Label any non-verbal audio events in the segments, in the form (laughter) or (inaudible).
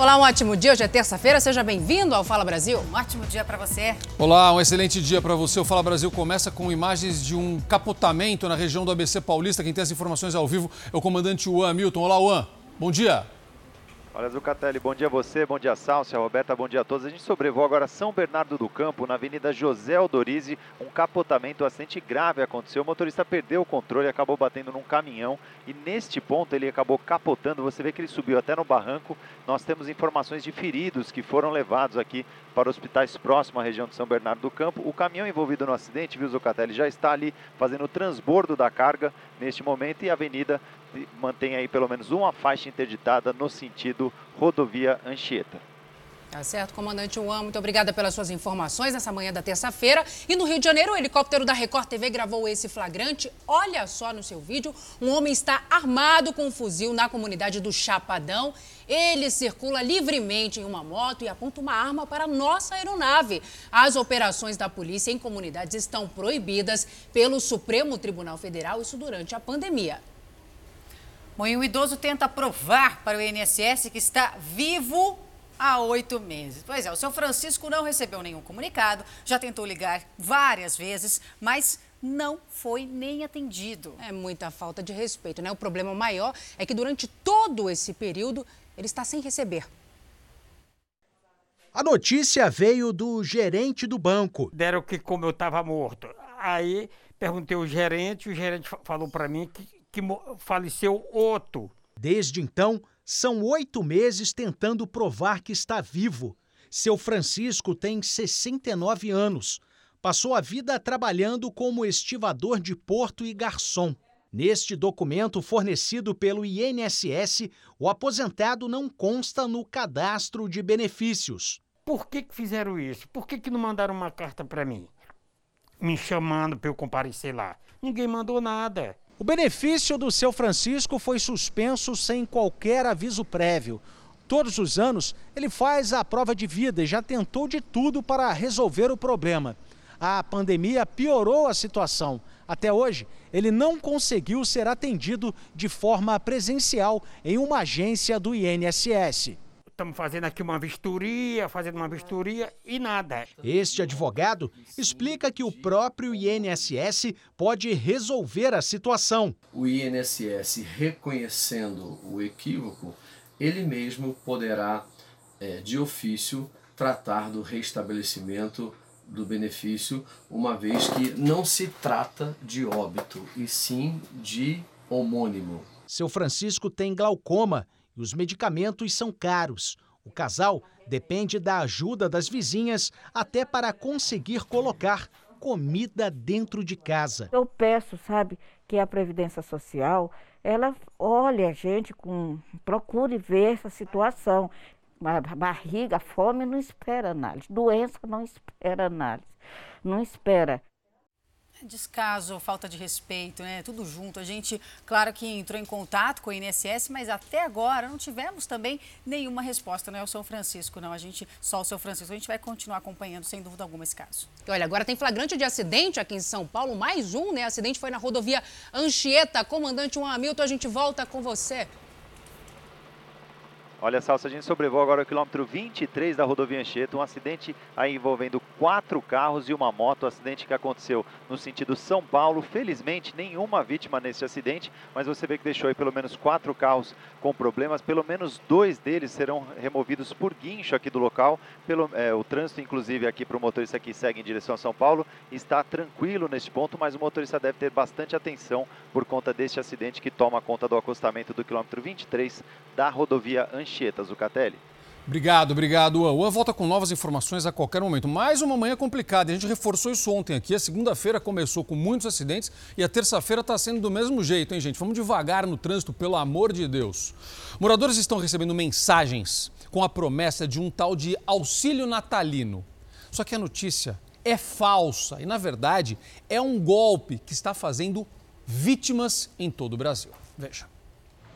Olá, um ótimo dia. Hoje é terça-feira. Seja bem-vindo ao Fala Brasil. Um ótimo dia para você. Olá, um excelente dia para você. O Fala Brasil começa com imagens de um capotamento na região do ABC Paulista. Quem tem as informações ao vivo é o comandante Juan Milton. Olá, Juan. Bom dia. Olha, Zucatelli, bom dia a você, bom dia Sálcia, Roberta, bom dia a todos. A gente sobrevoa agora São Bernardo do Campo, na Avenida José Aldorize. Um capotamento, um acidente grave aconteceu. O motorista perdeu o controle, acabou batendo num caminhão e neste ponto ele acabou capotando. Você vê que ele subiu até no barranco. Nós temos informações de feridos que foram levados aqui para hospitais próximos à região de São Bernardo do Campo. O caminhão envolvido no acidente, viu, Zucatelli, já está ali fazendo o transbordo da carga neste momento e a avenida mantém aí pelo menos uma faixa interditada no sentido rodovia Anchieta. Tá certo, comandante Juan, muito obrigada pelas suas informações nessa manhã da terça-feira. E no Rio de Janeiro, o helicóptero da Record TV gravou esse flagrante. Olha só no seu vídeo, um homem está armado com um fuzil na comunidade do Chapadão. Ele circula livremente em uma moto e aponta uma arma para nossa aeronave. As operações da polícia em comunidades estão proibidas pelo Supremo Tribunal Federal, isso durante a pandemia. Bom, e o idoso tenta provar para o INSS que está vivo há oito meses. Pois é, o seu Francisco não recebeu nenhum comunicado, já tentou ligar várias vezes, mas não foi nem atendido. É muita falta de respeito, né? O problema maior é que durante todo esse período ele está sem receber. A notícia veio do gerente do banco. Deram que como eu estava morto. Aí perguntei ao gerente, o gerente falou para mim que, que faleceu outro. Desde então, são oito meses tentando provar que está vivo. Seu Francisco tem 69 anos. Passou a vida trabalhando como estivador de porto e garçom. Neste documento fornecido pelo INSS, o aposentado não consta no cadastro de benefícios. Por que, que fizeram isso? Por que, que não mandaram uma carta para mim? Me chamando para eu comparecer lá. Ninguém mandou nada. O benefício do seu Francisco foi suspenso sem qualquer aviso prévio. Todos os anos ele faz a prova de vida e já tentou de tudo para resolver o problema. A pandemia piorou a situação. Até hoje, ele não conseguiu ser atendido de forma presencial em uma agência do INSS. Estamos fazendo aqui uma vistoria, fazendo uma vistoria e nada. Este advogado explica que o próprio INSS pode resolver a situação. O INSS, reconhecendo o equívoco, ele mesmo poderá, é, de ofício, tratar do restabelecimento do benefício, uma vez que não se trata de óbito, e sim de homônimo. Seu Francisco tem glaucoma e os medicamentos são caros. O casal depende da ajuda das vizinhas até para conseguir colocar comida dentro de casa. Eu peço, sabe, que a Previdência Social, ela olhe a gente com procure ver essa situação. A barriga, a fome não espera análise, doença não espera análise, não espera Descaso, falta de respeito, né? Tudo junto. A gente, claro que entrou em contato com o INSS, mas até agora não tivemos também nenhuma resposta, né? O São Francisco, não. A gente, só o São Francisco. A gente vai continuar acompanhando, sem dúvida alguma, esse caso. Olha, agora tem flagrante de acidente aqui em São Paulo, mais um, né? Acidente foi na rodovia Anchieta. Comandante Juan Hamilton, a gente volta com você. Olha, Salsa, a gente sobrevoa agora o quilômetro 23 da rodovia Anchieta, um acidente aí envolvendo quatro carros e uma moto, um acidente que aconteceu no sentido São Paulo. Felizmente, nenhuma vítima nesse acidente, mas você vê que deixou aí pelo menos quatro carros com problemas, pelo menos dois deles serão removidos por guincho aqui do local. Pelo, é, o trânsito, inclusive, aqui para o motorista que segue em direção a São Paulo, está tranquilo neste ponto, mas o motorista deve ter bastante atenção por conta deste acidente que toma conta do acostamento do quilômetro 23 da rodovia Anchieta. Anchieta, Zucatelli. Obrigado, obrigado, Juan. Juan volta com novas informações a qualquer momento. Mais uma manhã complicada. A gente reforçou isso ontem aqui. A segunda-feira começou com muitos acidentes e a terça-feira está sendo do mesmo jeito, hein, gente? Vamos devagar no trânsito, pelo amor de Deus. Moradores estão recebendo mensagens com a promessa de um tal de auxílio natalino. Só que a notícia é falsa e, na verdade, é um golpe que está fazendo vítimas em todo o Brasil. Veja.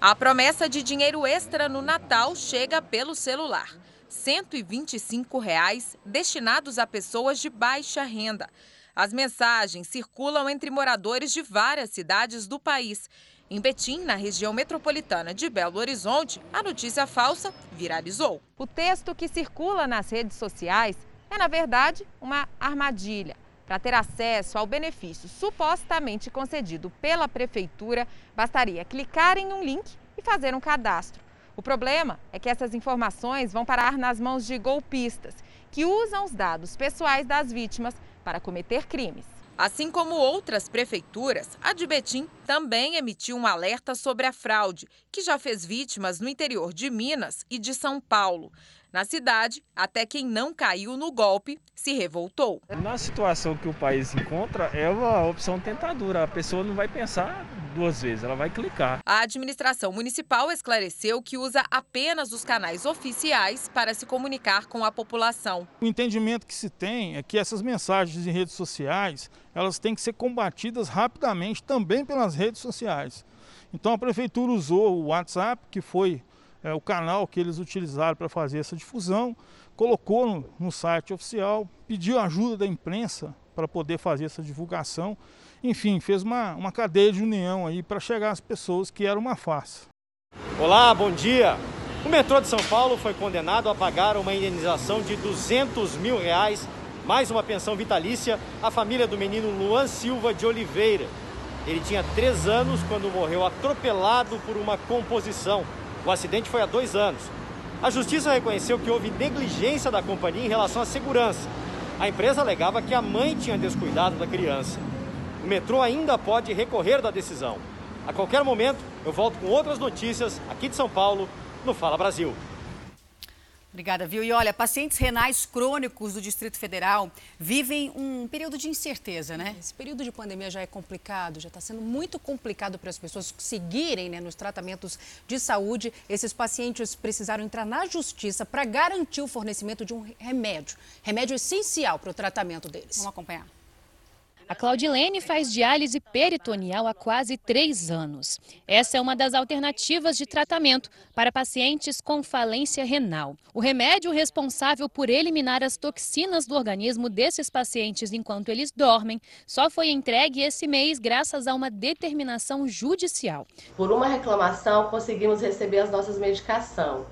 A promessa de dinheiro extra no Natal chega pelo celular. 125 reais destinados a pessoas de baixa renda. As mensagens circulam entre moradores de várias cidades do país Em Betim, na região metropolitana de Belo Horizonte, a notícia falsa viralizou. O texto que circula nas redes sociais é, na verdade, uma armadilha. Para ter acesso ao benefício supostamente concedido pela prefeitura, bastaria clicar em um link e fazer um cadastro. O problema é que essas informações vão parar nas mãos de golpistas, que usam os dados pessoais das vítimas para cometer crimes. Assim como outras prefeituras, a de Betim também emitiu um alerta sobre a fraude, que já fez vítimas no interior de Minas e de São Paulo. Na cidade, até quem não caiu no golpe se revoltou. Na situação que o país encontra, é uma opção tentadora. A pessoa não vai pensar duas vezes, ela vai clicar. A administração municipal esclareceu que usa apenas os canais oficiais para se comunicar com a população. O entendimento que se tem é que essas mensagens em redes sociais, elas têm que ser combatidas rapidamente também pelas redes sociais. Então a prefeitura usou o WhatsApp, que foi é, o canal que eles utilizaram para fazer essa difusão, colocou no, no site oficial, pediu ajuda da imprensa para poder fazer essa divulgação. Enfim, fez uma, uma cadeia de união aí para chegar às pessoas que era uma farsa. Olá, bom dia. O metrô de São Paulo foi condenado a pagar uma indenização de 200 mil reais, mais uma pensão vitalícia, à família do menino Luan Silva de Oliveira. Ele tinha três anos quando morreu atropelado por uma composição. O acidente foi há dois anos. A justiça reconheceu que houve negligência da companhia em relação à segurança. A empresa alegava que a mãe tinha descuidado da criança. O metrô ainda pode recorrer da decisão. A qualquer momento, eu volto com outras notícias aqui de São Paulo, no Fala Brasil. Obrigada, viu? E olha, pacientes renais crônicos do Distrito Federal vivem um período de incerteza, né? Esse período de pandemia já é complicado, já está sendo muito complicado para as pessoas seguirem né, nos tratamentos de saúde. Esses pacientes precisaram entrar na justiça para garantir o fornecimento de um remédio, remédio essencial para o tratamento deles. Vamos acompanhar. A Claudilene faz diálise peritoneal há quase três anos. Essa é uma das alternativas de tratamento para pacientes com falência renal. O remédio responsável por eliminar as toxinas do organismo desses pacientes enquanto eles dormem só foi entregue esse mês graças a uma determinação judicial. Por uma reclamação, conseguimos receber as nossas medicações.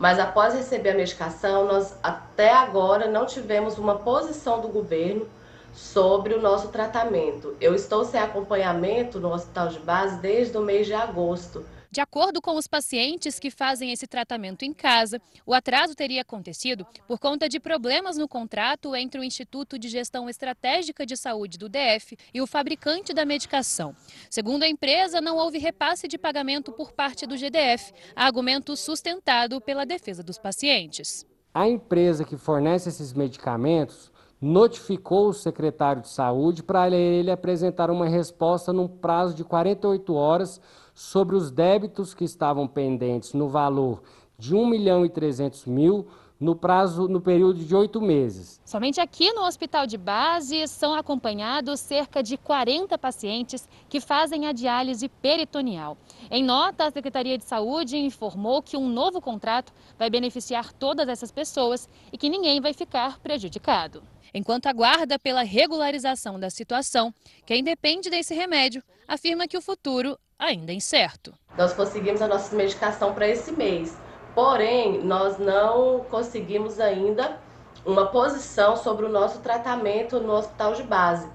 Mas após receber a medicação, nós até agora não tivemos uma posição do governo sobre o nosso tratamento. Eu estou sem acompanhamento no hospital de base desde o mês de agosto. De acordo com os pacientes que fazem esse tratamento em casa, o atraso teria acontecido por conta de problemas no contrato entre o Instituto de Gestão Estratégica de Saúde do DF e o fabricante da medicação. Segundo a empresa, não houve repasse de pagamento por parte do GDF, argumento sustentado pela defesa dos pacientes. A empresa que fornece esses medicamentos notificou o secretário de saúde para ele apresentar uma resposta num prazo de 48 horas sobre os débitos que estavam pendentes no valor de 1 milhão e 300 mil no prazo no período de oito meses. Somente aqui no hospital de base são acompanhados cerca de 40 pacientes que fazem a diálise peritoneal. Em nota, a Secretaria de Saúde informou que um novo contrato vai beneficiar todas essas pessoas e que ninguém vai ficar prejudicado. Enquanto aguarda pela regularização da situação, quem depende desse remédio afirma que o futuro ainda é incerto. Nós conseguimos a nossa medicação para esse mês, porém, nós não conseguimos ainda uma posição sobre o nosso tratamento no hospital de base.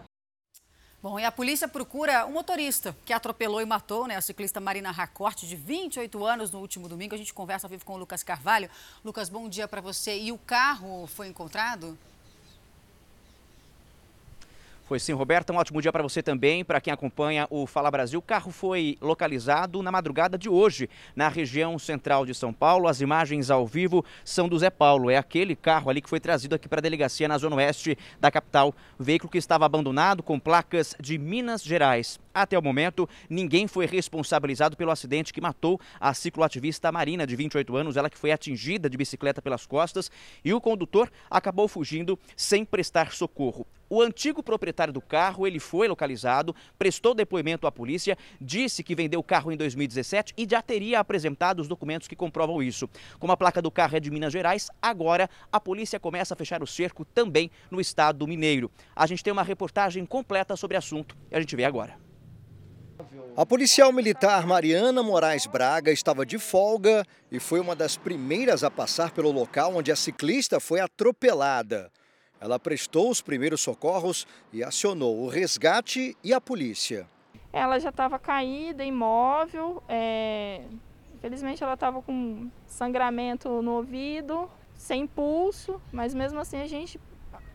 Bom, e a polícia procura um motorista que atropelou e matou né, a ciclista Marina Racorte, de 28 anos, no último domingo. A gente conversa ao vivo com o Lucas Carvalho. Lucas, bom dia para você. E o carro foi encontrado? Foi sim, Roberta. Um ótimo dia para você também, para quem acompanha o Fala Brasil. O carro foi localizado na madrugada de hoje, na região central de São Paulo. As imagens ao vivo são do Zé Paulo. É aquele carro ali que foi trazido aqui para a delegacia na zona oeste da capital. O veículo que estava abandonado com placas de Minas Gerais. Até o momento, ninguém foi responsabilizado pelo acidente que matou a cicloativista Marina, de 28 anos, ela que foi atingida de bicicleta pelas costas e o condutor acabou fugindo sem prestar socorro. O antigo proprietário do carro, ele foi localizado, prestou depoimento à polícia, disse que vendeu o carro em 2017 e já teria apresentado os documentos que comprovam isso. Como a placa do carro é de Minas Gerais, agora a polícia começa a fechar o cerco também no estado mineiro. A gente tem uma reportagem completa sobre o assunto e a gente vê agora. A policial militar Mariana Moraes Braga estava de folga e foi uma das primeiras a passar pelo local onde a ciclista foi atropelada. Ela prestou os primeiros socorros e acionou o resgate e a polícia. Ela já estava caída, imóvel. É... Infelizmente, ela estava com sangramento no ouvido, sem pulso, mas mesmo assim a gente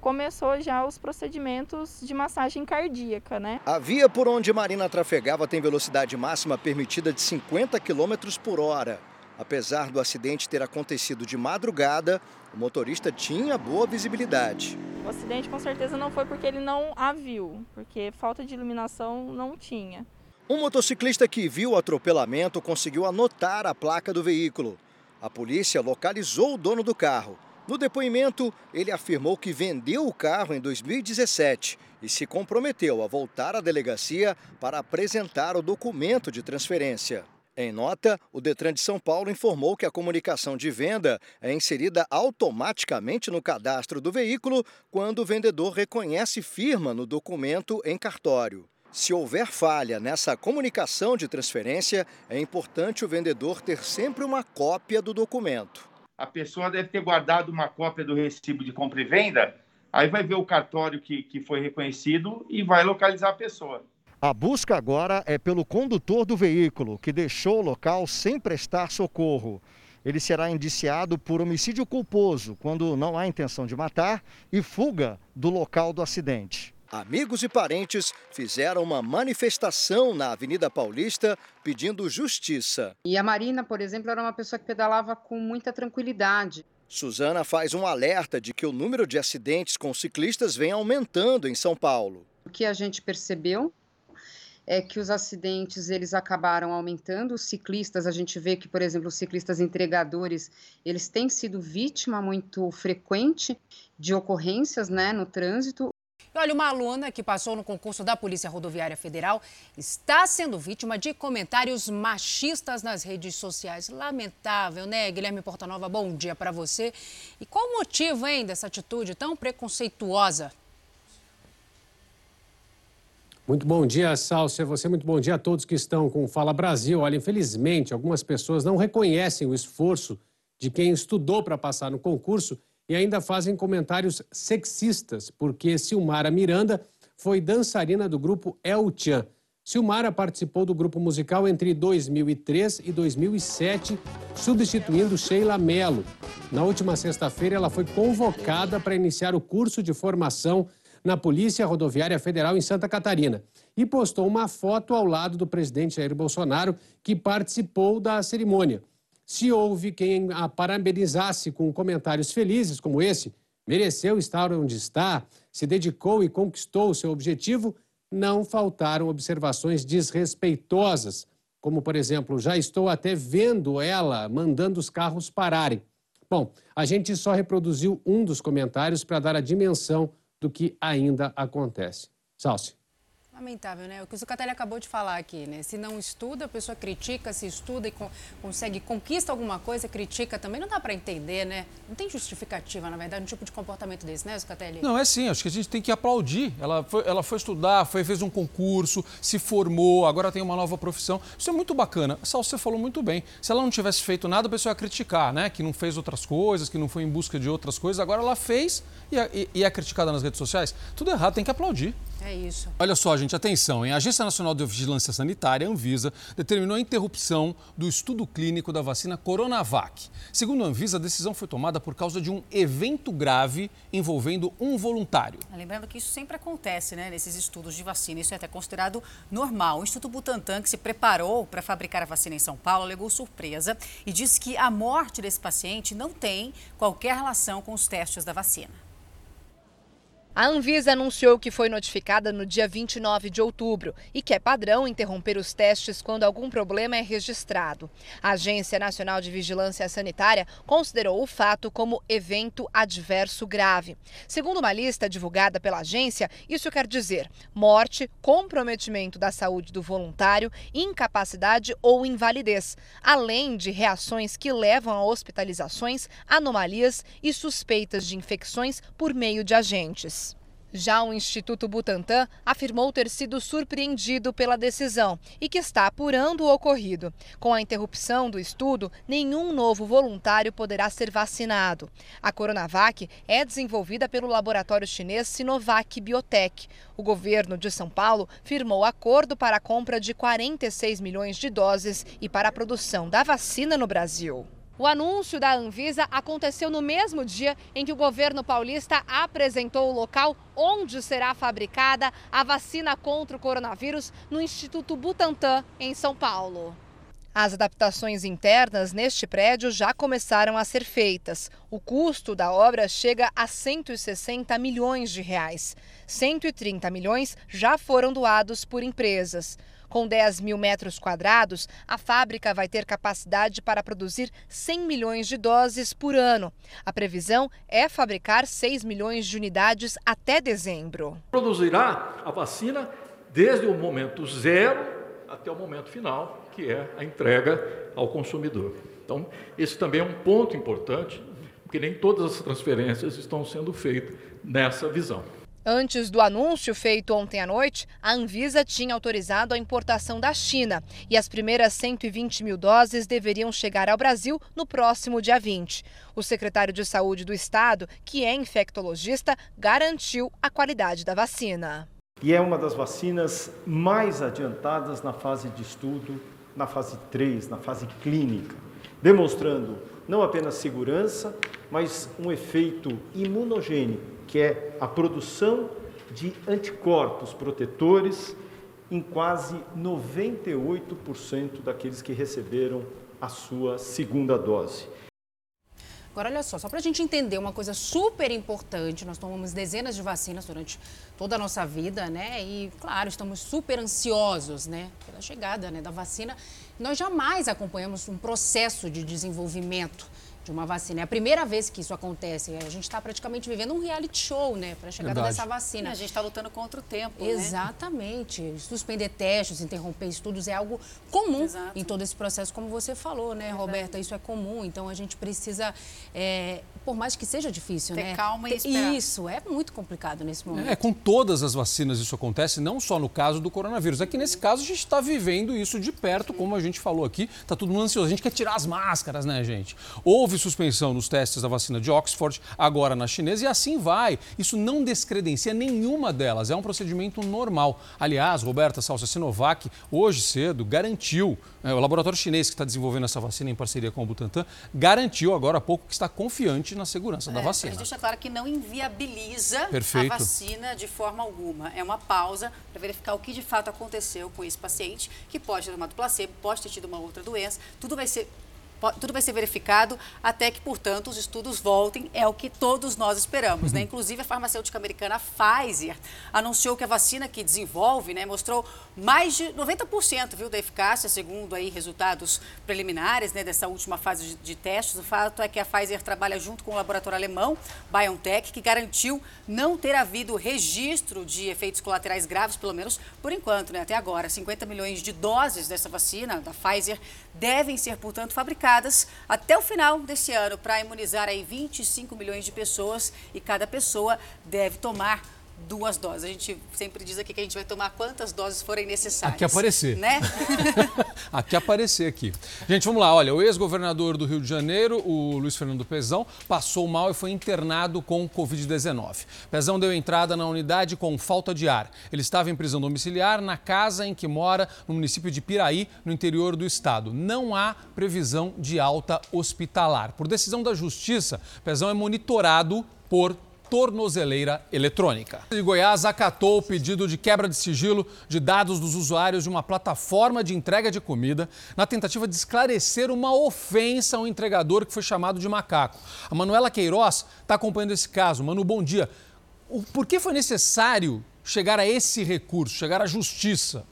começou já os procedimentos de massagem cardíaca, né? A via por onde Marina trafegava tem velocidade máxima permitida de 50 km por hora. Apesar do acidente ter acontecido de madrugada, o motorista tinha boa visibilidade. O acidente com certeza não foi porque ele não a viu, porque falta de iluminação não tinha. Um motociclista que viu o atropelamento conseguiu anotar a placa do veículo. A polícia localizou o dono do carro. No depoimento, ele afirmou que vendeu o carro em 2017 e se comprometeu a voltar à delegacia para apresentar o documento de transferência. Em nota, o Detran de São Paulo informou que a comunicação de venda é inserida automaticamente no cadastro do veículo quando o vendedor reconhece firma no documento em cartório. Se houver falha nessa comunicação de transferência, é importante o vendedor ter sempre uma cópia do documento. A pessoa deve ter guardado uma cópia do recibo de compra e venda, aí vai ver o cartório que, que foi reconhecido e vai localizar a pessoa. A busca agora é pelo condutor do veículo, que deixou o local sem prestar socorro. Ele será indiciado por homicídio culposo, quando não há intenção de matar, e fuga do local do acidente. Amigos e parentes fizeram uma manifestação na Avenida Paulista pedindo justiça. E a Marina, por exemplo, era uma pessoa que pedalava com muita tranquilidade. Suzana faz um alerta de que o número de acidentes com ciclistas vem aumentando em São Paulo. O que a gente percebeu é que os acidentes eles acabaram aumentando. Os ciclistas, a gente vê que, por exemplo, os ciclistas entregadores, eles têm sido vítima muito frequente de ocorrências né, no trânsito. Olha, uma aluna que passou no concurso da Polícia Rodoviária Federal está sendo vítima de comentários machistas nas redes sociais. Lamentável, né, Guilherme Portanova? Bom dia para você. E qual o motivo, hein, dessa atitude tão preconceituosa? Muito bom dia, Sálcia. Você muito bom dia a todos que estão com o Fala Brasil. Olha, infelizmente, algumas pessoas não reconhecem o esforço de quem estudou para passar no concurso e ainda fazem comentários sexistas, porque Silmara Miranda foi dançarina do grupo El Chan. Silmara participou do grupo musical entre 2003 e 2007, substituindo Sheila Mello. Na última sexta-feira, ela foi convocada para iniciar o curso de formação na Polícia Rodoviária Federal em Santa Catarina e postou uma foto ao lado do presidente Jair Bolsonaro, que participou da cerimônia. Se houve quem a parabenizasse com comentários felizes como esse, mereceu estar onde está, se dedicou e conquistou seu objetivo, não faltaram observações desrespeitosas, como, por exemplo, já estou até vendo ela mandando os carros pararem. Bom, a gente só reproduziu um dos comentários para dar a dimensão do que ainda acontece. Salce. Lamentável, né? O que o Zucatelli acabou de falar aqui, né? Se não estuda, a pessoa critica, se estuda e co consegue, conquista alguma coisa, critica também. Não dá para entender, né? Não tem justificativa, na verdade, um tipo de comportamento desse, né, Zucatelli? Não, é sim. Acho que a gente tem que aplaudir. Ela foi, ela foi estudar, foi, fez um concurso, se formou, agora tem uma nova profissão. Isso é muito bacana. Sal, você falou muito bem. Se ela não tivesse feito nada, a pessoa ia criticar, né? Que não fez outras coisas, que não foi em busca de outras coisas. Agora ela fez e é, e é criticada nas redes sociais. Tudo errado, tem que aplaudir. É isso. Olha só, gente, atenção, hein? A Agência Nacional de Vigilância Sanitária, Anvisa, determinou a interrupção do estudo clínico da vacina Coronavac. Segundo a Anvisa, a decisão foi tomada por causa de um evento grave envolvendo um voluntário. Lembrando que isso sempre acontece, né, nesses estudos de vacina. Isso é até considerado normal. O Instituto Butantan, que se preparou para fabricar a vacina em São Paulo, alegou surpresa e disse que a morte desse paciente não tem qualquer relação com os testes da vacina. A Anvisa anunciou que foi notificada no dia 29 de outubro e que é padrão interromper os testes quando algum problema é registrado. A Agência Nacional de Vigilância Sanitária considerou o fato como evento adverso grave. Segundo uma lista divulgada pela agência, isso quer dizer morte, comprometimento da saúde do voluntário, incapacidade ou invalidez, além de reações que levam a hospitalizações, anomalias e suspeitas de infecções por meio de agentes. Já o Instituto Butantan afirmou ter sido surpreendido pela decisão e que está apurando o ocorrido. Com a interrupção do estudo, nenhum novo voluntário poderá ser vacinado. A Coronavac é desenvolvida pelo laboratório chinês Sinovac Biotech. O governo de São Paulo firmou acordo para a compra de 46 milhões de doses e para a produção da vacina no Brasil. O anúncio da Anvisa aconteceu no mesmo dia em que o governo paulista apresentou o local onde será fabricada a vacina contra o coronavírus no Instituto Butantan, em São Paulo. As adaptações internas neste prédio já começaram a ser feitas. O custo da obra chega a 160 milhões de reais. 130 milhões já foram doados por empresas. Com 10 mil metros quadrados, a fábrica vai ter capacidade para produzir 100 milhões de doses por ano. A previsão é fabricar 6 milhões de unidades até dezembro. Produzirá a vacina desde o momento zero até o momento final, que é a entrega ao consumidor. Então, esse também é um ponto importante, porque nem todas as transferências estão sendo feitas nessa visão. Antes do anúncio feito ontem à noite, a Anvisa tinha autorizado a importação da China e as primeiras 120 mil doses deveriam chegar ao Brasil no próximo dia 20. O secretário de Saúde do Estado, que é infectologista, garantiu a qualidade da vacina. E é uma das vacinas mais adiantadas na fase de estudo, na fase 3, na fase clínica, demonstrando não apenas segurança, mas um efeito imunogênico que é a produção de anticorpos protetores em quase 98% daqueles que receberam a sua segunda dose. Agora, olha só, só para a gente entender uma coisa super importante, nós tomamos dezenas de vacinas durante toda a nossa vida, né? E, claro, estamos super ansiosos, né? Pela chegada né, da vacina. Nós jamais acompanhamos um processo de desenvolvimento de uma vacina. É a primeira vez que isso acontece. A gente está praticamente vivendo um reality show, né, para a chegada Verdade. dessa vacina. E a gente está lutando contra o tempo. Né? Exatamente. Né? Suspender testes, interromper estudos é algo comum Exato. em todo esse processo, como você falou, né, Roberta? Isso é comum. Então a gente precisa, é, por mais que seja difícil, Ter né? calma e esperar. Isso é muito complicado nesse momento. É, com todas as vacinas isso acontece, não só no caso do coronavírus. É que nesse caso a gente está vivendo isso de perto, como a gente falou aqui. Está todo mundo ansioso. A gente quer tirar as máscaras, né, gente? Houve suspensão nos testes da vacina de Oxford, agora na chinesa, e assim vai. Isso não descredencia nenhuma delas, é um procedimento normal. Aliás, Roberta Salsa Sinovac, hoje cedo, garantiu, é, o laboratório chinês que está desenvolvendo essa vacina em parceria com o Butantan, garantiu agora há pouco que está confiante na segurança é, da vacina. Mas deixa claro que não inviabiliza Perfeito. a vacina de forma alguma. É uma pausa para verificar o que de fato aconteceu com esse paciente, que pode ter tomado placebo, pode ter tido uma outra doença. Tudo vai ser tudo vai ser verificado até que, portanto, os estudos voltem, é o que todos nós esperamos. Né? Uhum. Né? Inclusive, a farmacêutica americana Pfizer anunciou que a vacina que desenvolve né, mostrou mais de 90% viu, da eficácia, segundo aí resultados preliminares né, dessa última fase de, de testes. O fato é que a Pfizer trabalha junto com o laboratório alemão BioNTech, que garantiu não ter havido registro de efeitos colaterais graves, pelo menos por enquanto, né, até agora. 50 milhões de doses dessa vacina da Pfizer devem ser, portanto, fabricadas até o final desse ano para imunizar aí 25 milhões de pessoas e cada pessoa deve tomar duas doses. A gente sempre diz aqui que a gente vai tomar quantas doses forem necessárias. Aqui aparecer. Né? (laughs) aqui aparecer aqui. Gente, vamos lá. Olha, o ex-governador do Rio de Janeiro, o Luiz Fernando Pezão, passou mal e foi internado com Covid-19. Pezão deu entrada na unidade com falta de ar. Ele estava em prisão domiciliar na casa em que mora no município de Piraí, no interior do estado. Não há previsão de alta hospitalar. Por decisão da Justiça, Pezão é monitorado por tornozeleira eletrônica. De Goiás acatou o pedido de quebra de sigilo de dados dos usuários de uma plataforma de entrega de comida na tentativa de esclarecer uma ofensa ao entregador que foi chamado de macaco. A Manuela Queiroz está acompanhando esse caso. Manu, bom dia. Por que foi necessário chegar a esse recurso, chegar à justiça?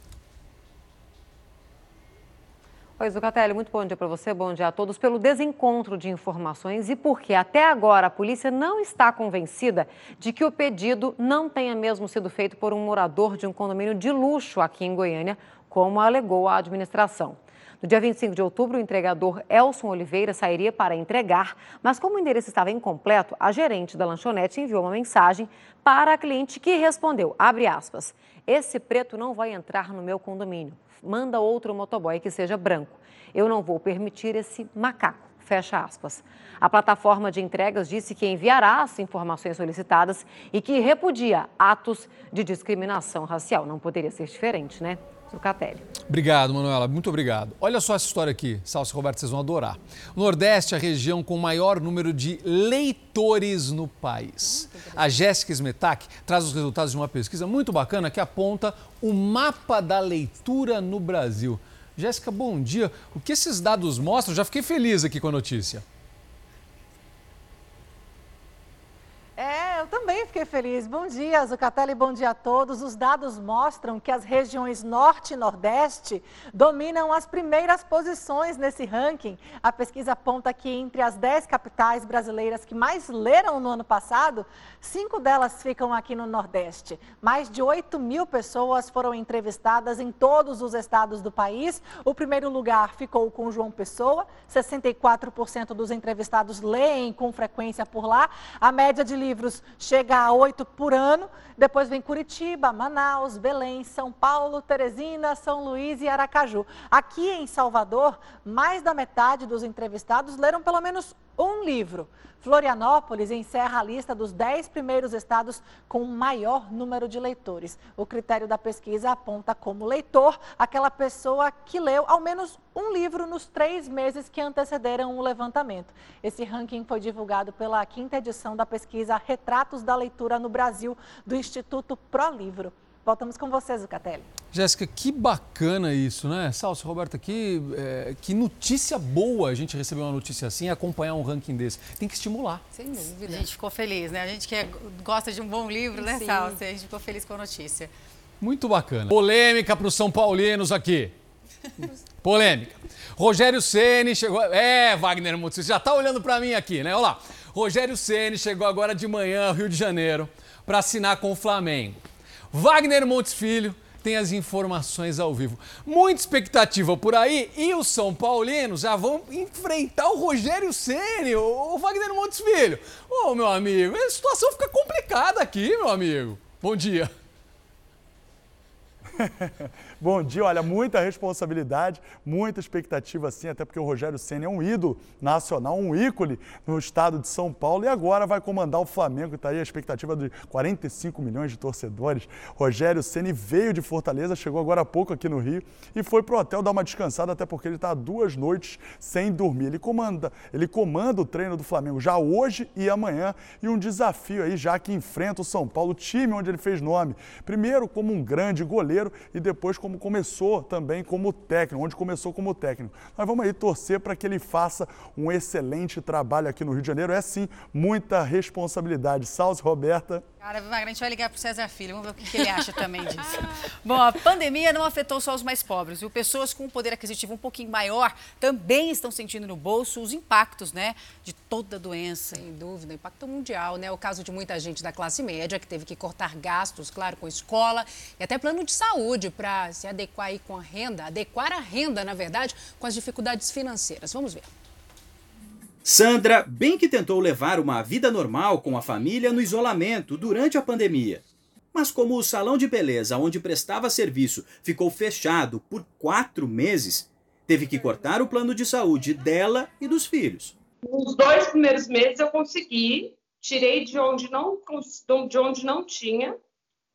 Oi, Zucatelli, muito bom dia para você, bom dia a todos. Pelo desencontro de informações e porque até agora a polícia não está convencida de que o pedido não tenha mesmo sido feito por um morador de um condomínio de luxo aqui em Goiânia, como alegou a administração. No dia 25 de outubro, o entregador Elson Oliveira sairia para entregar, mas como o endereço estava incompleto, a gerente da lanchonete enviou uma mensagem para a cliente que respondeu, abre aspas, esse preto não vai entrar no meu condomínio, manda outro motoboy que seja branco. Eu não vou permitir esse macaco. Fecha aspas. A plataforma de entregas disse que enviará as informações solicitadas e que repudia atos de discriminação racial. Não poderia ser diferente, né? Zucatelli. Obrigado, Manuela. Muito obrigado. Olha só essa história aqui, Salso e Roberto, vocês vão adorar. O Nordeste é a região com o maior número de leitores no país. A Jéssica Smetak traz os resultados de uma pesquisa muito bacana que aponta o mapa da leitura no Brasil. Jéssica, bom dia. O que esses dados mostram? Já fiquei feliz aqui com a notícia. Eu também fiquei feliz. Bom dia, Zucatelli, bom dia a todos. Os dados mostram que as regiões Norte e Nordeste dominam as primeiras posições nesse ranking. A pesquisa aponta que entre as 10 capitais brasileiras que mais leram no ano passado, cinco delas ficam aqui no Nordeste. Mais de 8 mil pessoas foram entrevistadas em todos os estados do país. O primeiro lugar ficou com João Pessoa, 64% dos entrevistados leem com frequência por lá. A média de livros chega a oito por ano. Depois vem Curitiba, Manaus, Belém, São Paulo, Teresina, São Luís e Aracaju. Aqui em Salvador, mais da metade dos entrevistados leram pelo menos um livro. Florianópolis encerra a lista dos 10 primeiros estados com o maior número de leitores. O critério da pesquisa aponta como leitor aquela pessoa que leu ao menos um livro nos três meses que antecederam o levantamento. Esse ranking foi divulgado pela quinta edição da pesquisa Retratos da Leitura no Brasil, do Instituto ProLivro. Voltamos com vocês, Zucatelli. Jéssica, que bacana isso, né? Salso, Roberta, que, é, que notícia boa a gente receber uma notícia assim e acompanhar um ranking desse. Tem que estimular. Sem dúvida. A gente ficou feliz, né? A gente que é, gosta de um bom livro, né, Sim. Salso? A gente ficou feliz com a notícia. Muito bacana. Polêmica para os São Paulinos aqui. (laughs) Polêmica. Rogério Ceni chegou. É, Wagner Mutz, você já está olhando para mim aqui, né? Olha lá. Rogério Ceni chegou agora de manhã ao Rio de Janeiro para assinar com o Flamengo. Wagner Montes Filho tem as informações ao vivo. Muita expectativa por aí e os São Paulinos já vão enfrentar o Rogério Ceni, o Wagner Montes Filho. Ô, oh, meu amigo, a situação fica complicada aqui, meu amigo. Bom dia. (laughs) Bom dia, olha, muita responsabilidade, muita expectativa sim, até porque o Rogério Senna é um ídolo nacional, um ícone no estado de São Paulo e agora vai comandar o Flamengo, está aí a expectativa de 45 milhões de torcedores. Rogério Senna veio de Fortaleza, chegou agora há pouco aqui no Rio e foi pro hotel dar uma descansada, até porque ele está duas noites sem dormir. Ele comanda, ele comanda o treino do Flamengo já hoje e amanhã e um desafio aí já que enfrenta o São Paulo, time onde ele fez nome. Primeiro como um grande goleiro e depois como como começou também como técnico, onde começou como técnico. Nós vamos aí torcer para que ele faça um excelente trabalho aqui no Rio de Janeiro. É sim muita responsabilidade. Salve, Roberta. Cara, a gente vai ligar para o César Filho, vamos ver o que ele acha também disso. (laughs) Bom, a pandemia não afetou só os mais pobres, viu? Pessoas com um poder aquisitivo um pouquinho maior também estão sentindo no bolso os impactos, né, de toda a doença. Sem dúvida, impacto mundial, né? O caso de muita gente da classe média que teve que cortar gastos, claro, com escola e até plano de saúde para se adequar aí com a renda, adequar a renda, na verdade, com as dificuldades financeiras. Vamos ver. Sandra bem que tentou levar uma vida normal com a família no isolamento durante a pandemia. Mas como o salão de beleza onde prestava serviço ficou fechado por quatro meses, teve que cortar o plano de saúde dela e dos filhos. Nos dois primeiros meses eu consegui, tirei de onde não, de onde não tinha,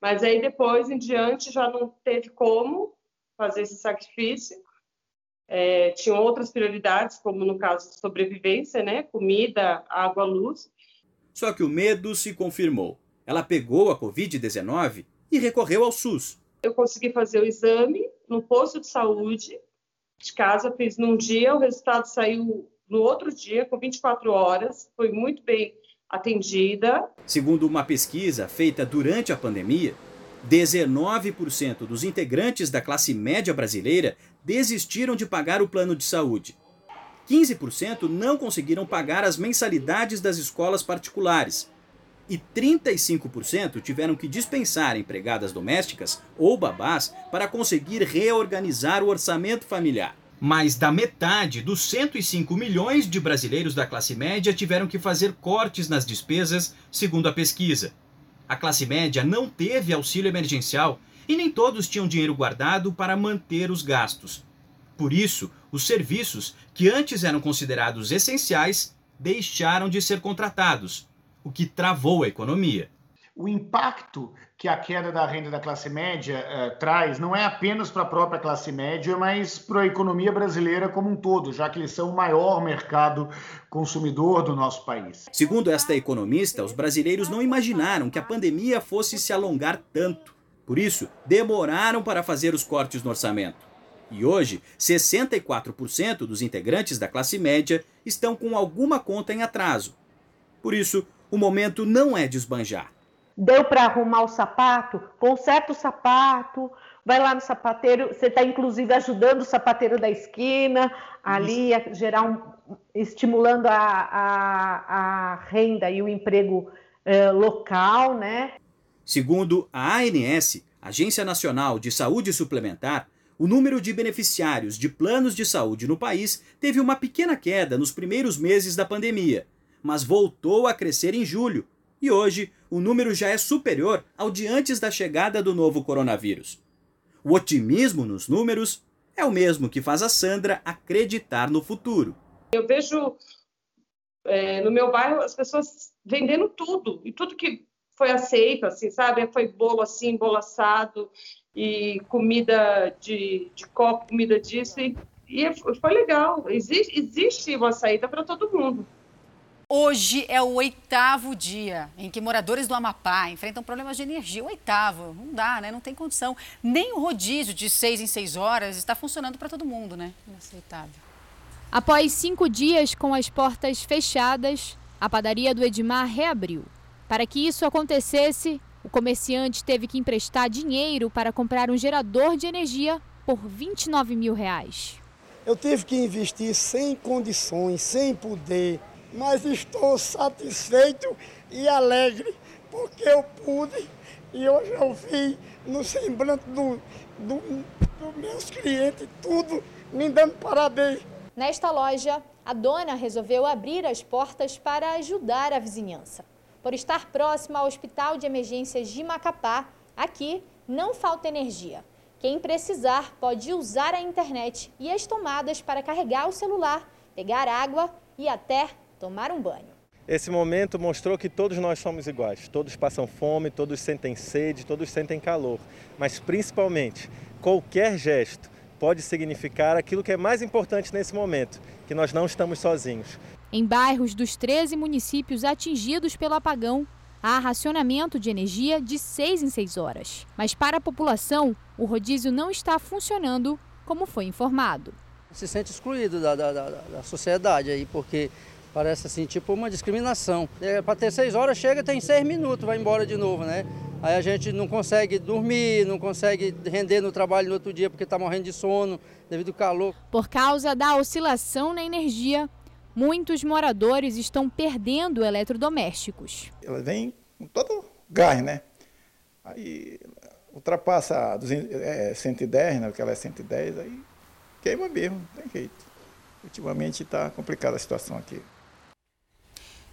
mas aí depois em diante já não teve como fazer esse sacrifício é, tinham outras prioridades, como no caso de sobrevivência, né? Comida, água, luz. Só que o medo se confirmou. Ela pegou a Covid-19 e recorreu ao SUS. Eu consegui fazer o exame no posto de saúde de casa, fiz num dia, o resultado saiu no outro dia, com 24 horas, foi muito bem atendida. Segundo uma pesquisa feita durante a pandemia, 19% dos integrantes da classe média brasileira desistiram de pagar o plano de saúde. 15% não conseguiram pagar as mensalidades das escolas particulares. E 35% tiveram que dispensar empregadas domésticas ou babás para conseguir reorganizar o orçamento familiar. Mais da metade dos 105 milhões de brasileiros da classe média tiveram que fazer cortes nas despesas, segundo a pesquisa. A classe média não teve auxílio emergencial e nem todos tinham dinheiro guardado para manter os gastos. Por isso, os serviços, que antes eram considerados essenciais, deixaram de ser contratados, o que travou a economia. O impacto que a queda da renda da classe média eh, traz não é apenas para a própria classe média, mas para a economia brasileira como um todo, já que eles são o maior mercado consumidor do nosso país. Segundo esta economista, os brasileiros não imaginaram que a pandemia fosse se alongar tanto. Por isso, demoraram para fazer os cortes no orçamento. E hoje, 64% dos integrantes da classe média estão com alguma conta em atraso. Por isso, o momento não é desbanjar Deu para arrumar o sapato? Conserta o sapato, vai lá no sapateiro. Você está, inclusive, ajudando o sapateiro da esquina ali a gerar um. estimulando a, a, a renda e o emprego eh, local, né? Segundo a ANS, Agência Nacional de Saúde Suplementar, o número de beneficiários de planos de saúde no país teve uma pequena queda nos primeiros meses da pandemia, mas voltou a crescer em julho e hoje o número já é superior ao de antes da chegada do novo coronavírus. O otimismo nos números é o mesmo que faz a Sandra acreditar no futuro. Eu vejo é, no meu bairro as pessoas vendendo tudo, e tudo que foi aceito, assim, sabe? Foi bolo assim, bolo assado, e comida de, de copo, comida disso, e, e foi legal. Existe, existe uma saída para todo mundo. Hoje é o oitavo dia em que moradores do Amapá enfrentam problemas de energia. O oitavo, não dá, né? Não tem condição. Nem o rodízio de seis em seis horas está funcionando para todo mundo, né? Inaceitável. Após cinco dias com as portas fechadas, a padaria do Edmar reabriu. Para que isso acontecesse, o comerciante teve que emprestar dinheiro para comprar um gerador de energia por 29 mil reais. Eu tive que investir sem condições, sem poder mas estou satisfeito e alegre porque eu pude e hoje eu vi no semblante do, do, dos meus clientes tudo me dando parabéns. Nesta loja, a dona resolveu abrir as portas para ajudar a vizinhança. Por estar próxima ao Hospital de Emergências de Macapá, aqui não falta energia. Quem precisar pode usar a internet e as tomadas para carregar o celular, pegar água e até tomar um banho. Esse momento mostrou que todos nós somos iguais. Todos passam fome, todos sentem sede, todos sentem calor. Mas principalmente, qualquer gesto pode significar aquilo que é mais importante nesse momento, que nós não estamos sozinhos. Em bairros dos 13 municípios atingidos pelo apagão, há racionamento de energia de 6 em 6 horas. Mas para a população, o rodízio não está funcionando como foi informado. Se sente excluído da, da, da, da sociedade aí, porque Parece assim, tipo uma discriminação. É, Para ter seis horas, chega, tem seis minutos, vai embora de novo, né? Aí a gente não consegue dormir, não consegue render no trabalho no outro dia porque está morrendo de sono devido ao calor. Por causa da oscilação na energia, muitos moradores estão perdendo eletrodomésticos. Ela vem com todo gás, né? Aí ultrapassa é, 110, né? Porque ela é 110, aí queima mesmo, não tem jeito. Ultimamente está complicada a situação aqui.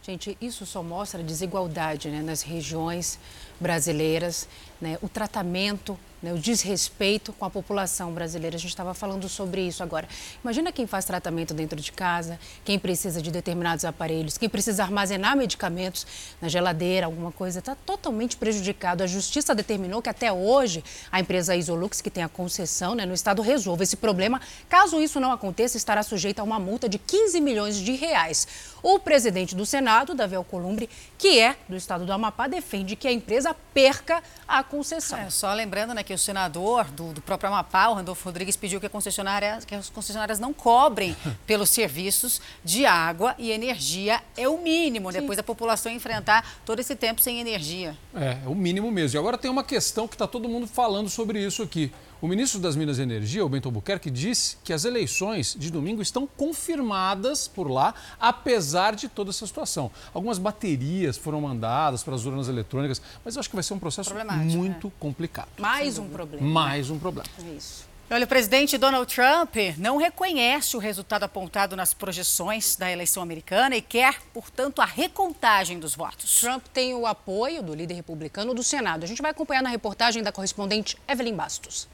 Gente, isso só mostra a desigualdade né, nas regiões brasileiras, né, o tratamento né, o desrespeito com a população brasileira. A gente estava falando sobre isso agora. Imagina quem faz tratamento dentro de casa, quem precisa de determinados aparelhos, quem precisa armazenar medicamentos na geladeira, alguma coisa, está totalmente prejudicado. A justiça determinou que até hoje a empresa Isolux, que tem a concessão né, no estado, resolva esse problema. Caso isso não aconteça, estará sujeita a uma multa de 15 milhões de reais. O presidente do Senado, Davi Alcolumbre, que é do estado do Amapá, defende que a empresa perca a concessão. É, só lembrando né, que o senador do, do próprio Amapá, o Randolfo Rodrigues, pediu que, a concessionária, que as concessionárias não cobrem (laughs) pelos serviços de água e energia. É o mínimo, Sim. depois da população enfrentar todo esse tempo sem energia. É, é o mínimo mesmo. E agora tem uma questão que está todo mundo falando sobre isso aqui. O ministro das Minas e Energia, o Bento Albuquerque, disse que as eleições de domingo estão confirmadas por lá, apesar de toda essa situação. Algumas baterias foram mandadas para as urnas eletrônicas, mas eu acho que vai ser um processo muito né? complicado. Mais um problema. Mais um problema. É isso. Olha, o presidente Donald Trump não reconhece o resultado apontado nas projeções da eleição americana e quer, portanto, a recontagem dos votos. Trump tem o apoio do líder republicano do Senado. A gente vai acompanhar na reportagem da correspondente Evelyn Bastos.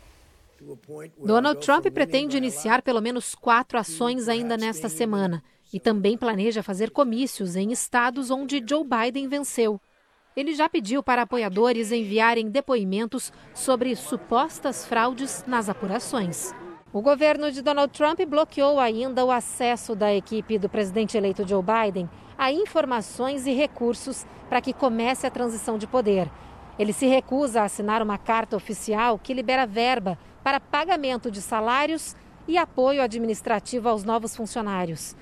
Donald Trump pretende iniciar pelo menos quatro ações ainda nesta semana e também planeja fazer comícios em estados onde Joe Biden venceu. Ele já pediu para apoiadores enviarem depoimentos sobre supostas fraudes nas apurações. O governo de Donald Trump bloqueou ainda o acesso da equipe do presidente eleito Joe Biden a informações e recursos para que comece a transição de poder. Ele se recusa a assinar uma carta oficial que libera verba para pagamento de salários e apoio administrativo aos novos funcionários.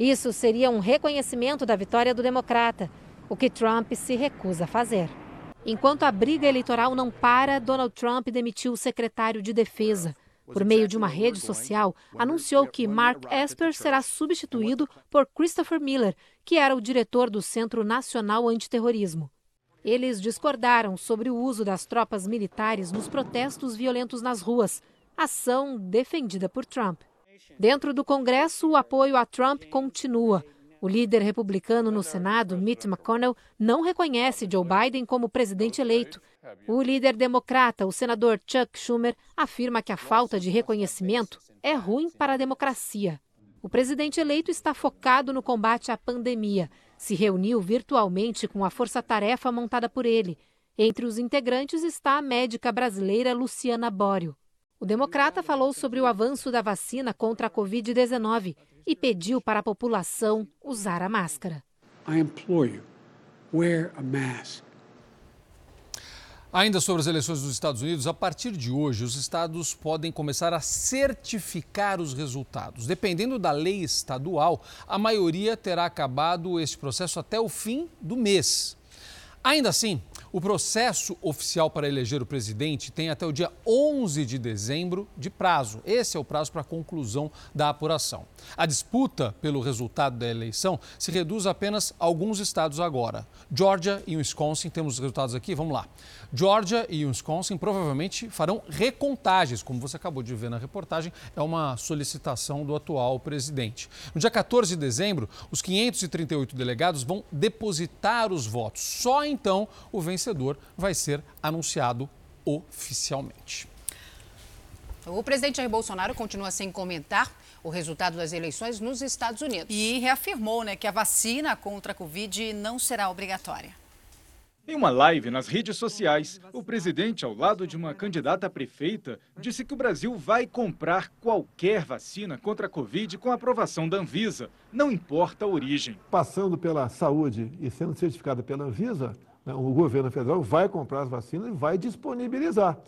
Isso seria um reconhecimento da vitória do democrata o que Trump se recusa a fazer. Enquanto a briga eleitoral não para, Donald Trump demitiu o secretário de Defesa. Por meio de uma rede social, anunciou que Mark Esper será substituído por Christopher Miller, que era o diretor do Centro Nacional Antiterrorismo. Eles discordaram sobre o uso das tropas militares nos protestos violentos nas ruas, ação defendida por Trump. Dentro do Congresso, o apoio a Trump continua. O líder republicano no Senado, Mitch McConnell, não reconhece Joe Biden como presidente eleito. O líder democrata, o senador Chuck Schumer, afirma que a falta de reconhecimento é ruim para a democracia. O presidente eleito está focado no combate à pandemia. Se reuniu virtualmente com a força-tarefa montada por ele. Entre os integrantes está a médica brasileira Luciana Bório. O democrata falou sobre o avanço da vacina contra a Covid-19 e pediu para a população usar a máscara. I implore you, wear a mask. Ainda sobre as eleições dos Estados Unidos, a partir de hoje, os estados podem começar a certificar os resultados. Dependendo da lei estadual, a maioria terá acabado este processo até o fim do mês. Ainda assim, o processo oficial para eleger o presidente tem até o dia 11 de dezembro de prazo. Esse é o prazo para a conclusão da apuração. A disputa pelo resultado da eleição se reduz a apenas a alguns estados agora. Georgia e Wisconsin, temos os resultados aqui, vamos lá. Georgia e Wisconsin provavelmente farão recontagens, como você acabou de ver na reportagem, é uma solicitação do atual presidente. No dia 14 de dezembro, os 538 delegados vão depositar os votos. Só então o vencedor vai ser anunciado oficialmente. O presidente Jair Bolsonaro continua sem comentar o resultado das eleições nos Estados Unidos. E reafirmou né, que a vacina contra a Covid não será obrigatória. Em uma live nas redes sociais, o presidente, ao lado de uma candidata a prefeita, disse que o Brasil vai comprar qualquer vacina contra a Covid com aprovação da Anvisa, não importa a origem. Passando pela saúde e sendo certificada pela Anvisa, o governo federal vai comprar as vacinas e vai disponibilizar,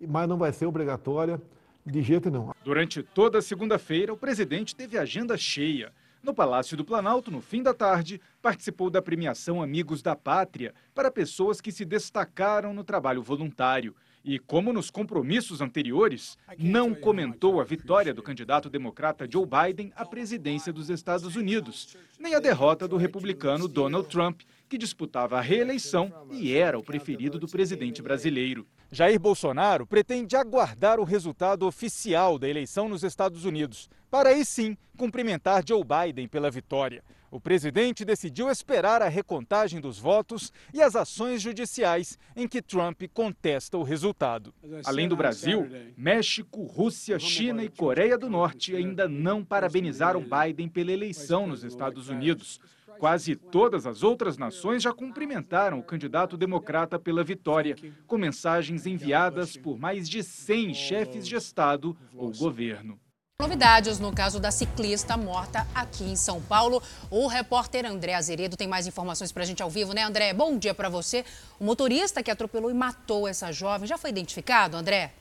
mas não vai ser obrigatória de jeito nenhum. Durante toda a segunda-feira, o presidente teve agenda cheia. No Palácio do Planalto, no fim da tarde, participou da premiação Amigos da Pátria para pessoas que se destacaram no trabalho voluntário. E, como nos compromissos anteriores, não comentou a vitória do candidato democrata Joe Biden à presidência dos Estados Unidos, nem a derrota do republicano Donald Trump, que disputava a reeleição e era o preferido do presidente brasileiro. Jair Bolsonaro pretende aguardar o resultado oficial da eleição nos Estados Unidos, para aí sim cumprimentar Joe Biden pela vitória. O presidente decidiu esperar a recontagem dos votos e as ações judiciais em que Trump contesta o resultado. Além do Brasil, México, Rússia, China e Coreia do Norte ainda não parabenizaram Biden pela eleição nos Estados Unidos. Quase todas as outras nações já cumprimentaram o candidato democrata pela vitória, com mensagens enviadas por mais de 100 chefes de Estado ou governo. Novidades no caso da ciclista morta aqui em São Paulo. O repórter André Azeredo tem mais informações para a gente ao vivo, né, André? Bom dia para você. O motorista que atropelou e matou essa jovem já foi identificado, André?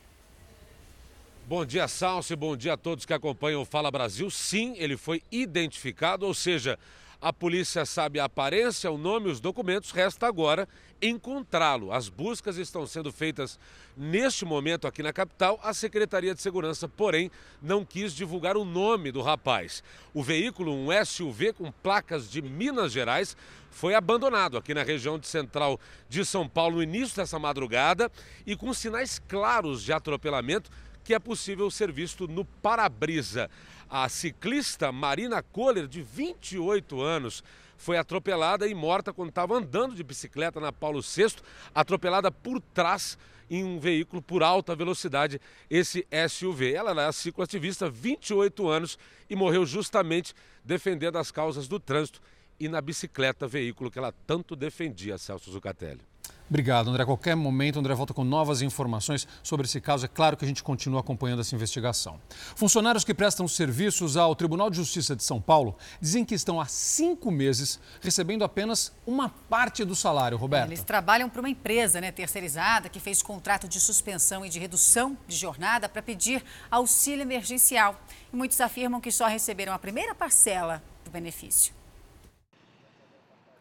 Bom dia, Salce. Bom dia a todos que acompanham o Fala Brasil. Sim, ele foi identificado, ou seja, a polícia sabe a aparência, o nome os documentos, resta agora encontrá-lo. As buscas estão sendo feitas neste momento aqui na capital. A Secretaria de Segurança, porém, não quis divulgar o nome do rapaz. O veículo, um SUV com placas de Minas Gerais, foi abandonado aqui na região de central de São Paulo no início dessa madrugada e com sinais claros de atropelamento que é possível ser visto no para-brisa. A ciclista Marina Kohler, de 28 anos, foi atropelada e morta quando estava andando de bicicleta na Paulo VI, atropelada por trás em um veículo por alta velocidade, esse SUV. Ela era cicloativista, 28 anos, e morreu justamente defendendo as causas do trânsito e na bicicleta, veículo que ela tanto defendia, Celso Zucatelli. Obrigado, André. A qualquer momento, André volta com novas informações sobre esse caso. É claro que a gente continua acompanhando essa investigação. Funcionários que prestam serviços ao Tribunal de Justiça de São Paulo dizem que estão há cinco meses recebendo apenas uma parte do salário, Roberto. Eles trabalham para uma empresa né, terceirizada que fez contrato de suspensão e de redução de jornada para pedir auxílio emergencial. E muitos afirmam que só receberam a primeira parcela do benefício.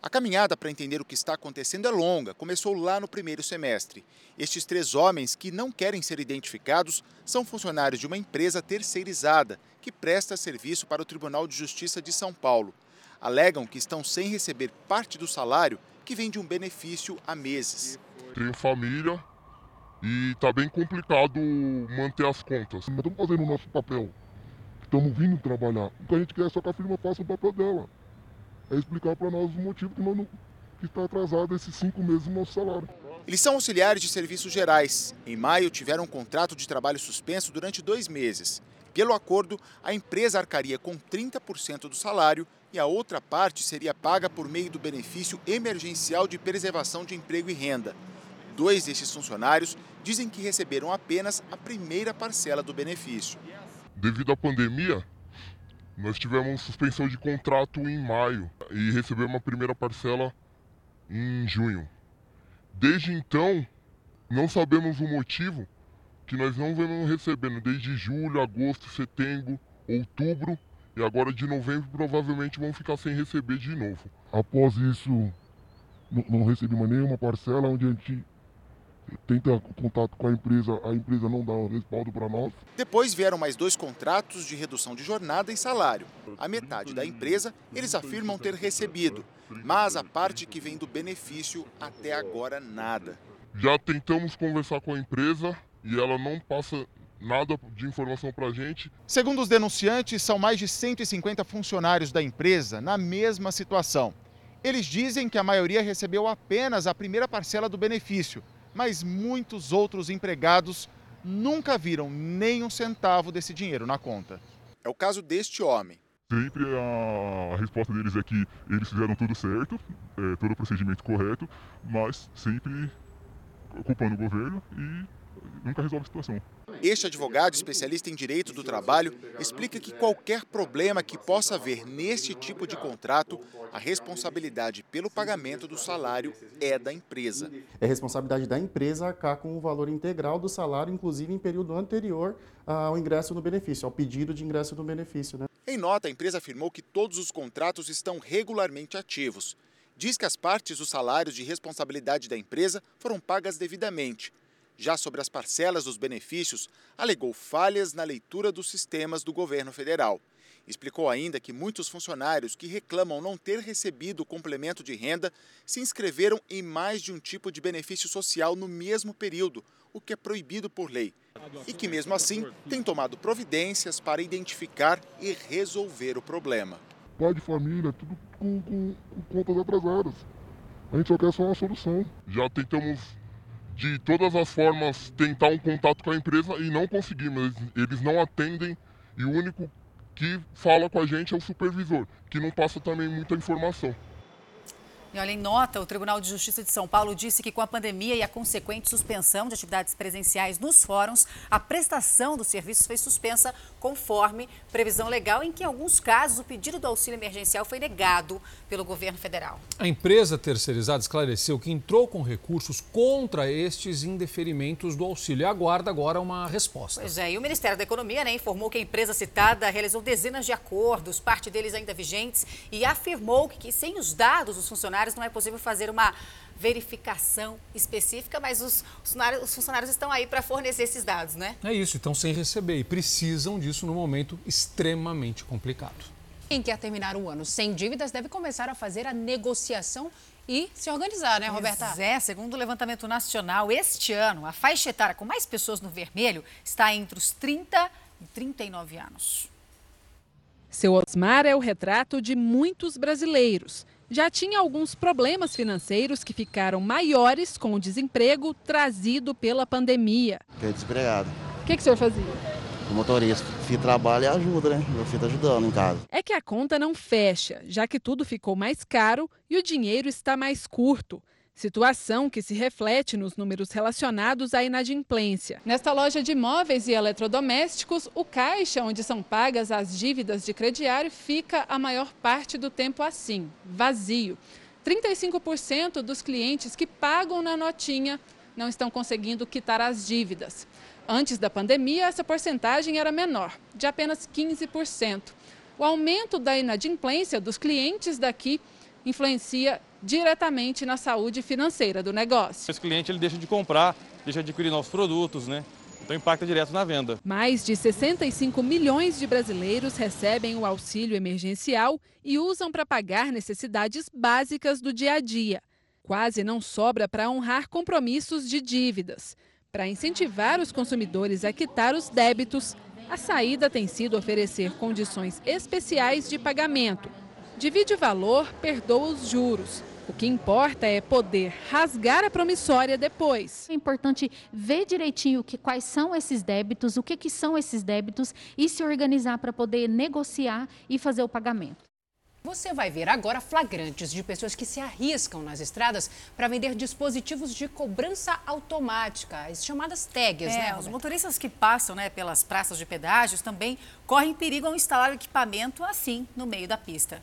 A caminhada para entender o que está acontecendo é longa, começou lá no primeiro semestre. Estes três homens, que não querem ser identificados, são funcionários de uma empresa terceirizada que presta serviço para o Tribunal de Justiça de São Paulo. Alegam que estão sem receber parte do salário que vem de um benefício há meses. Tenho família e está bem complicado manter as contas. Mas estamos fazendo o nosso papel. Estamos vindo trabalhar. O que a gente quer é só que a firma faça o papel dela é explicar para nós o motivo que, não, que está atrasado esses cinco meses do nosso salário. Eles são auxiliares de serviços gerais. Em maio, tiveram um contrato de trabalho suspenso durante dois meses. Pelo acordo, a empresa arcaria com 30% do salário e a outra parte seria paga por meio do benefício emergencial de preservação de emprego e renda. Dois desses funcionários dizem que receberam apenas a primeira parcela do benefício. Devido à pandemia, nós tivemos suspensão de contrato em maio e recebemos a primeira parcela em junho. Desde então, não sabemos o motivo que nós não vemos recebendo desde julho, agosto, setembro, outubro e agora de novembro provavelmente vão ficar sem receber de novo. Após isso, não recebemos nenhuma parcela onde a gente tenta contato com a empresa, a empresa não dá um respaldo para nós. Depois vieram mais dois contratos de redução de jornada e salário. A metade da empresa eles afirmam ter recebido, mas a parte que vem do benefício até agora nada. Já tentamos conversar com a empresa e ela não passa nada de informação para a gente. Segundo os denunciantes, são mais de 150 funcionários da empresa na mesma situação. Eles dizem que a maioria recebeu apenas a primeira parcela do benefício, mas muitos outros empregados nunca viram nem um centavo desse dinheiro na conta. É o caso deste homem. Sempre a resposta deles é que eles fizeram tudo certo, é, todo o procedimento correto, mas sempre culpando o governo e nunca resolve a situação. Este advogado especialista em direito do trabalho explica que qualquer problema que possa haver neste tipo de contrato, a responsabilidade pelo pagamento do salário é da empresa. É responsabilidade da empresa arcar com o valor integral do salário, inclusive em período anterior ao ingresso no benefício, ao pedido de ingresso no benefício. Né? Em nota, a empresa afirmou que todos os contratos estão regularmente ativos. Diz que as partes dos salários de responsabilidade da empresa foram pagas devidamente já sobre as parcelas dos benefícios, alegou falhas na leitura dos sistemas do governo federal. Explicou ainda que muitos funcionários que reclamam não ter recebido o complemento de renda se inscreveram em mais de um tipo de benefício social no mesmo período, o que é proibido por lei. E que, mesmo assim, tem tomado providências para identificar e resolver o problema. Pai de família, tudo com, com, com contas atrasadas. A gente só quer só uma solução. Já tentamos de todas as formas tentar um contato com a empresa e não conseguimos. Eles não atendem e o único que fala com a gente é o supervisor, que não passa também muita informação. E olha, em nota, o Tribunal de Justiça de São Paulo disse que com a pandemia e a consequente suspensão de atividades presenciais nos fóruns, a prestação dos serviços foi suspensa conforme previsão legal, em que em alguns casos o pedido do auxílio emergencial foi negado pelo governo federal. A empresa terceirizada esclareceu que entrou com recursos contra estes indeferimentos do auxílio e aguarda agora uma resposta. Pois é, e o Ministério da Economia né, informou que a empresa citada realizou dezenas de acordos, parte deles ainda vigentes, e afirmou que, que sem os dados dos funcionários funcionários não é possível fazer uma verificação específica, mas os funcionários, os funcionários estão aí para fornecer esses dados, né? É isso, estão sem receber e precisam disso num momento extremamente complicado. Quem quer terminar o ano sem dívidas deve começar a fazer a negociação e se organizar, né, Roberta? Pois é, segundo o levantamento nacional, este ano, a faixa etária com mais pessoas no vermelho está entre os 30 e 39 anos. Seu Osmar é o retrato de muitos brasileiros. Já tinha alguns problemas financeiros que ficaram maiores com o desemprego trazido pela pandemia. Fiquei desempregado. O que, que o senhor fazia? O motorista. Se trabalha ajuda, né? Meu filho tá ajudando em casa. É que a conta não fecha, já que tudo ficou mais caro e o dinheiro está mais curto. Situação que se reflete nos números relacionados à inadimplência. Nesta loja de móveis e eletrodomésticos, o caixa onde são pagas as dívidas de crediário fica a maior parte do tempo assim, vazio. 35% dos clientes que pagam na notinha não estão conseguindo quitar as dívidas. Antes da pandemia, essa porcentagem era menor, de apenas 15%. O aumento da inadimplência dos clientes daqui influencia diretamente na saúde financeira do negócio. Esse cliente ele deixa de comprar, deixa de adquirir novos produtos, né? Então impacta direto na venda. Mais de 65 milhões de brasileiros recebem o auxílio emergencial e usam para pagar necessidades básicas do dia a dia. Quase não sobra para honrar compromissos de dívidas. Para incentivar os consumidores a quitar os débitos, a saída tem sido oferecer condições especiais de pagamento. Divide o valor, perdoa os juros. O que importa é poder rasgar a promissória depois. É importante ver direitinho que, quais são esses débitos, o que, que são esses débitos e se organizar para poder negociar e fazer o pagamento. Você vai ver agora flagrantes de pessoas que se arriscam nas estradas para vender dispositivos de cobrança automática, as chamadas tags, é, né? Os motoristas que passam né, pelas praças de pedágios também correm perigo ao instalar o equipamento assim no meio da pista.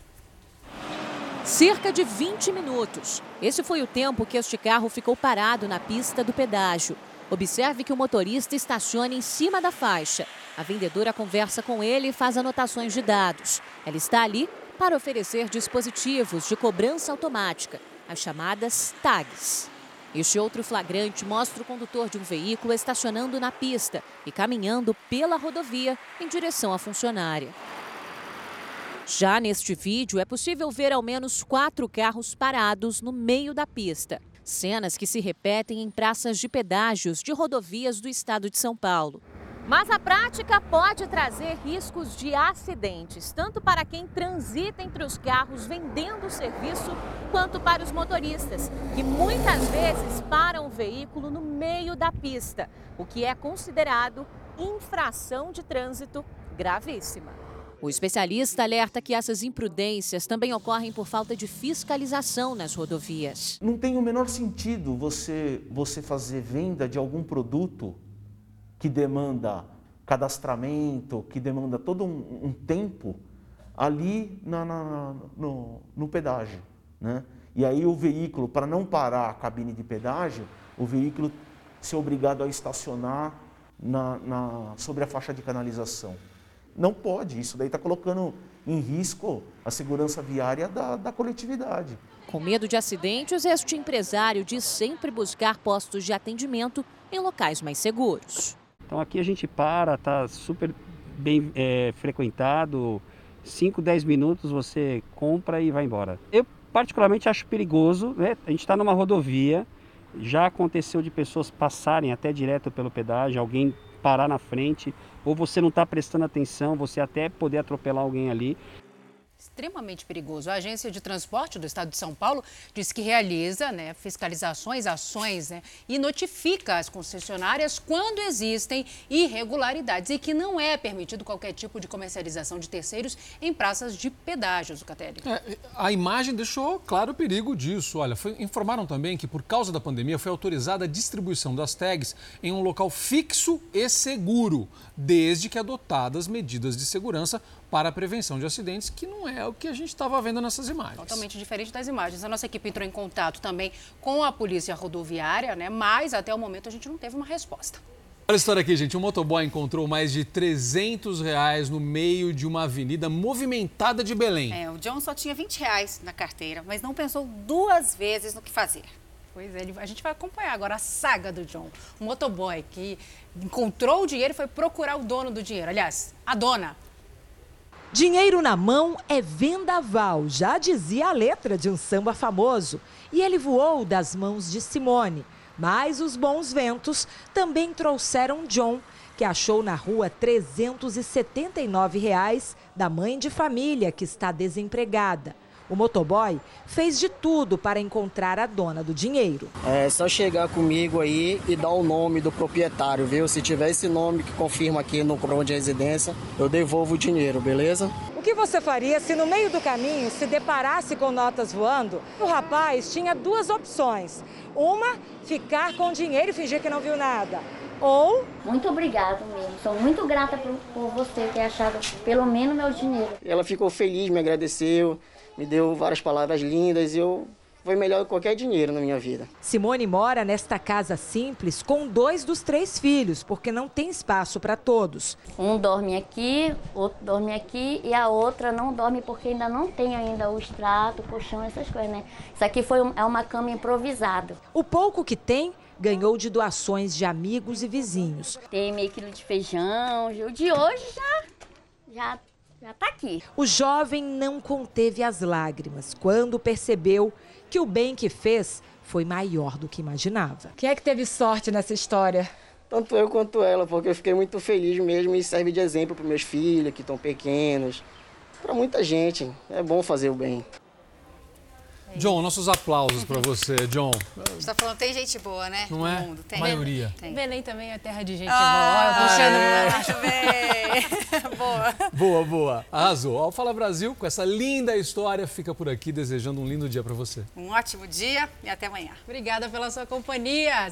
Cerca de 20 minutos. Esse foi o tempo que este carro ficou parado na pista do pedágio. Observe que o motorista estaciona em cima da faixa. A vendedora conversa com ele e faz anotações de dados. Ela está ali para oferecer dispositivos de cobrança automática, as chamadas tags. Este outro flagrante mostra o condutor de um veículo estacionando na pista e caminhando pela rodovia em direção à funcionária. Já neste vídeo, é possível ver ao menos quatro carros parados no meio da pista. Cenas que se repetem em praças de pedágios de rodovias do estado de São Paulo. Mas a prática pode trazer riscos de acidentes, tanto para quem transita entre os carros vendendo o serviço, quanto para os motoristas, que muitas vezes param o veículo no meio da pista, o que é considerado infração de trânsito gravíssima. O especialista alerta que essas imprudências também ocorrem por falta de fiscalização nas rodovias. Não tem o menor sentido você, você fazer venda de algum produto que demanda cadastramento, que demanda todo um, um tempo ali na, na, no, no pedágio. Né? E aí o veículo, para não parar a cabine de pedágio, o veículo ser obrigado a estacionar na, na, sobre a faixa de canalização. Não pode, isso daí está colocando em risco a segurança viária da, da coletividade. Com medo de acidentes, este empresário diz sempre buscar postos de atendimento em locais mais seguros. Então aqui a gente para, tá super bem é, frequentado, 5, 10 minutos você compra e vai embora. Eu particularmente acho perigoso, né? A gente está numa rodovia, já aconteceu de pessoas passarem até direto pelo pedágio, alguém parar na frente, ou você não está prestando atenção, você até poder atropelar alguém ali extremamente perigoso. A Agência de Transporte do Estado de São Paulo diz que realiza né, fiscalizações, ações né, e notifica as concessionárias quando existem irregularidades e que não é permitido qualquer tipo de comercialização de terceiros em praças de pedágios, Catelli. É, a imagem deixou claro o perigo disso. Olha, foi, informaram também que por causa da pandemia foi autorizada a distribuição das tags em um local fixo e seguro, desde que adotadas medidas de segurança para a prevenção de acidentes, que não é o que a gente estava vendo nessas imagens. Totalmente diferente das imagens. A nossa equipe entrou em contato também com a polícia rodoviária, né? mas até o momento a gente não teve uma resposta. Olha a história aqui, gente. Um motoboy encontrou mais de 300 reais no meio de uma avenida movimentada de Belém. É, o John só tinha 20 reais na carteira, mas não pensou duas vezes no que fazer. Pois é, a gente vai acompanhar agora a saga do John. O motoboy que encontrou o dinheiro e foi procurar o dono do dinheiro. Aliás, a dona Dinheiro na mão é vendaval, já dizia a letra de um samba famoso. E ele voou das mãos de Simone. Mas os bons ventos também trouxeram John, que achou na rua 379 reais da mãe de família que está desempregada. O motoboy fez de tudo para encontrar a dona do dinheiro. É só chegar comigo aí e dar o nome do proprietário, viu? Se tiver esse nome que confirma aqui no comprovante de residência, eu devolvo o dinheiro, beleza? O que você faria se no meio do caminho se deparasse com notas voando? O rapaz tinha duas opções. Uma, ficar com o dinheiro e fingir que não viu nada. Ou. Muito obrigado mesmo. Sou muito grata por, por você ter achado pelo menos meu dinheiro. Ela ficou feliz, me agradeceu me deu várias palavras lindas e eu foi melhor do que qualquer dinheiro na minha vida. Simone mora nesta casa simples com dois dos três filhos, porque não tem espaço para todos. Um dorme aqui, outro dorme aqui e a outra não dorme porque ainda não tem ainda o extrato, o colchão, essas coisas, né? Isso aqui foi um, é uma cama improvisada. O pouco que tem ganhou de doações de amigos e vizinhos. Tem meio quilo de feijão, o de hoje já já já tá aqui. O jovem não conteve as lágrimas quando percebeu que o bem que fez foi maior do que imaginava. Quem é que teve sorte nessa história? Tanto eu quanto ela, porque eu fiquei muito feliz mesmo e serve de exemplo para meus filhos que estão pequenos, para muita gente. É bom fazer o bem. John, nossos aplausos para você, John. Você está falando, tem gente boa, né? Não é? Mundo. Tem. A maioria. Tem. Belém também é terra de gente ah, boa. Puxando é. acho bem. (laughs) boa. Boa, boa. Arrasou. Ao Fala Brasil, com essa linda história, fica por aqui desejando um lindo dia para você. Um ótimo dia e até amanhã. Obrigada pela sua companhia.